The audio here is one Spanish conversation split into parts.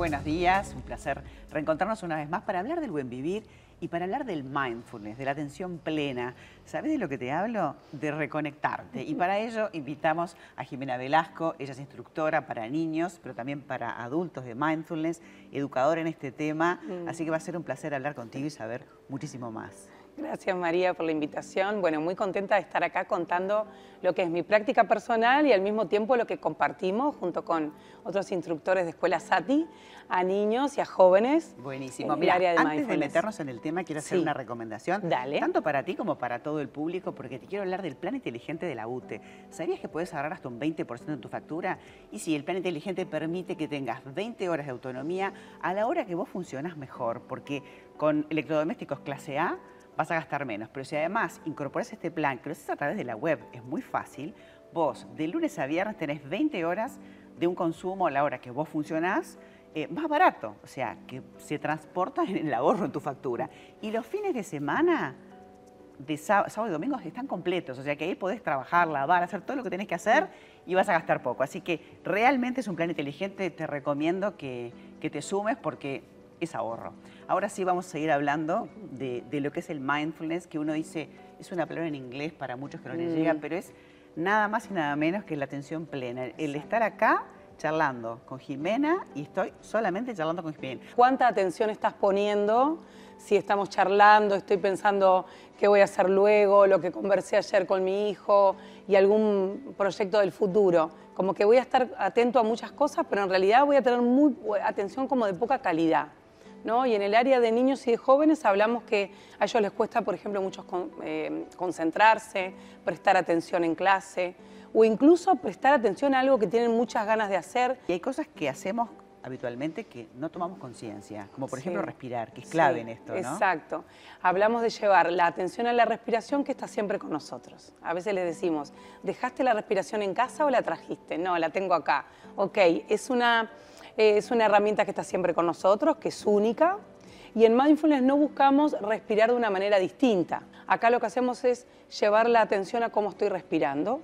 buenos días, un placer reencontrarnos una vez más para hablar del buen vivir y para hablar del mindfulness, de la atención plena. ¿Sabes de lo que te hablo? De reconectarte. Y para ello invitamos a Jimena Velasco, ella es instructora para niños, pero también para adultos de mindfulness, educadora en este tema, Mm. así que va a ser un placer hablar contigo y saber muchísimo más. Gracias María por la invitación. Bueno, muy contenta de estar acá contando lo que es mi práctica personal y al mismo tiempo lo que compartimos junto con otros instructores de Escuela SATI a niños y a jóvenes. Buenísimo. en el Mira, área de antes de meternos en el tema, quiero hacer Sí. una recomendación. Dale. Tanto para ti como para todo el público, porque te quiero hablar del plan inteligente de la UTE. ¿Sabías que puedes ahorrar hasta un 20% en tu factura? Y sí, el plan inteligente permite que tengas 20 horas de autonomía a la hora que vos funcionas mejor, porque con electrodomésticos clase A vas a gastar menos. Pero si además incorporas este plan, que lo haces a través de la web, es muy fácil, vos de lunes a viernes tenés 20 horas de un consumo a la hora que vos funcionás eh, más barato, o sea, que se transporta en el ahorro en tu factura. Y los fines de semana, de sá- sábado y domingo, están completos, o sea que ahí podés trabajar, lavar, hacer todo lo que tenés que hacer y vas a gastar poco. Así que realmente es un plan inteligente, te recomiendo que, que te sumes porque es ahorro. Ahora sí vamos a seguir hablando de, de lo que es el mindfulness, que uno dice, es una palabra en inglés para muchos que no les Mm. llega, pero es nada más y nada menos que la atención plena. El estar acá charlando con Jimena y estoy solamente charlando con Jimena. ¿Cuánta atención estás poniendo? Si estamos charlando, estoy pensando qué voy a hacer luego, lo que conversé ayer con mi hijo y algún proyecto del futuro. Como que voy a estar atento a muchas cosas, pero en realidad voy a tener muy, atención como de poca calidad. ¿No? Y en el área de niños y de jóvenes hablamos que a ellos les cuesta, por ejemplo, mucho con- eh, concentrarse, prestar atención en clase o incluso prestar atención a algo que tienen muchas ganas de hacer. Y hay cosas que hacemos habitualmente que no tomamos conciencia, como por Sí. ejemplo respirar, que es clave Sí, en esto, ¿no? Exacto. Hablamos de llevar la atención a la respiración que está siempre con nosotros. A veces les decimos, ¿dejaste la respiración en casa o la trajiste? No, la tengo acá. Ok, es una, es una herramienta que está siempre con nosotros, que es única. Y en mindfulness no buscamos respirar de una manera distinta. Acá lo que hacemos es llevar la atención a cómo estoy respirando.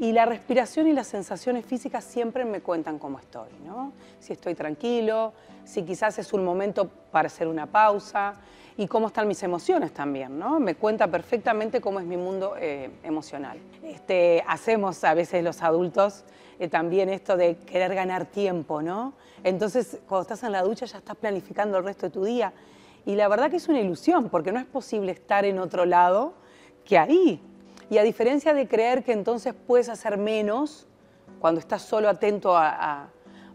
Y la respiración y las sensaciones físicas siempre me cuentan cómo estoy, ¿no? Si estoy tranquilo, si quizás es un momento para hacer una pausa y cómo están mis emociones también, ¿no? Me cuenta perfectamente cómo es mi mundo eh, emocional. Este, hacemos a veces los adultos eh, también esto de querer ganar tiempo, ¿no? Entonces, cuando estás en la ducha ya estás planificando el resto de tu día. Y la verdad que es una ilusión, porque no es posible estar en otro lado que ahí. Y a diferencia de creer que entonces puedes hacer menos cuando estás solo atento a, a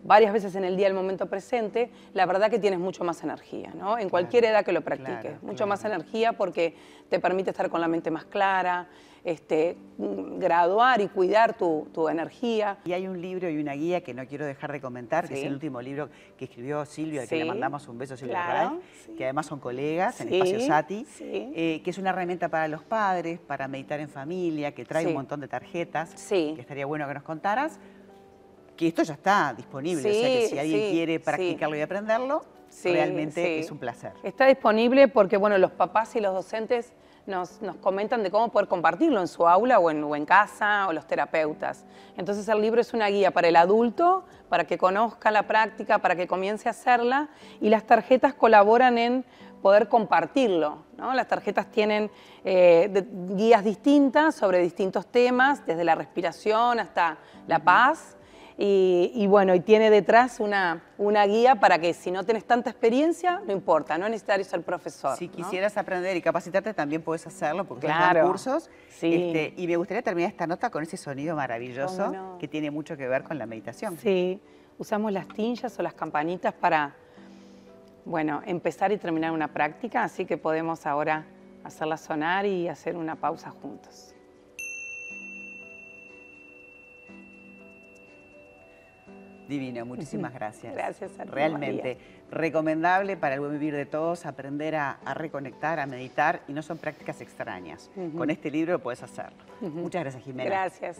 varias veces en el día, el momento presente, la verdad que tienes mucho más energía, ¿no? En cualquier edad que lo practiques. claro, mucho claro. más energía porque te permite estar con la mente más clara, este, mm, graduar y cuidar tu, tu energía. Y hay un libro y una guía que no quiero dejar de comentar, que es Sí. el último libro que escribió Silvia, al que le Sí, mandamos un beso Silvia claro, Ray, sí. que además son colegas en Sí, Espacio Sati, sí. eh, que es una herramienta para los padres, para meditar en familia, que trae Sí. un montón de tarjetas, Sí. que estaría bueno que nos contaras, que esto ya está disponible, o sea que si alguien sí, quiere sí. practicarlo y aprenderlo, realmente es un placer. Está disponible porque bueno, los papás y los docentes nos, nos comentan de cómo poder compartirlo en su aula o en, o en casa o los terapeutas. Entonces el libro es una guía para el adulto, para que conozca la práctica, para que comience a hacerla y las tarjetas colaboran en poder compartirlo. ¿no? Las tarjetas tienen eh, de- guías distintas sobre distintos temas, desde la respiración hasta la paz. Y, y bueno, y tiene detrás una, una guía para que si no tenés tanta experiencia, no importa, no es necesario ser profesor. Si ¿no? quisieras aprender y capacitarte, también puedes hacerlo porque Claro, cursos. sí. Este, y me gustaría terminar esta nota con ese sonido maravilloso que tiene mucho que ver con la meditación. Sí, usamos las tinchas o las campanitas para, bueno, empezar y terminar una práctica, así que podemos ahora hacerla sonar y hacer una pausa juntos. Divino, muchísimas gracias. Gracias a ti, Realmente recomendable para el buen vivir de todos, aprender a, a reconectar, a meditar y no son prácticas extrañas. Con este libro puedes hacerlo. Muchas gracias, Jimena. Gracias.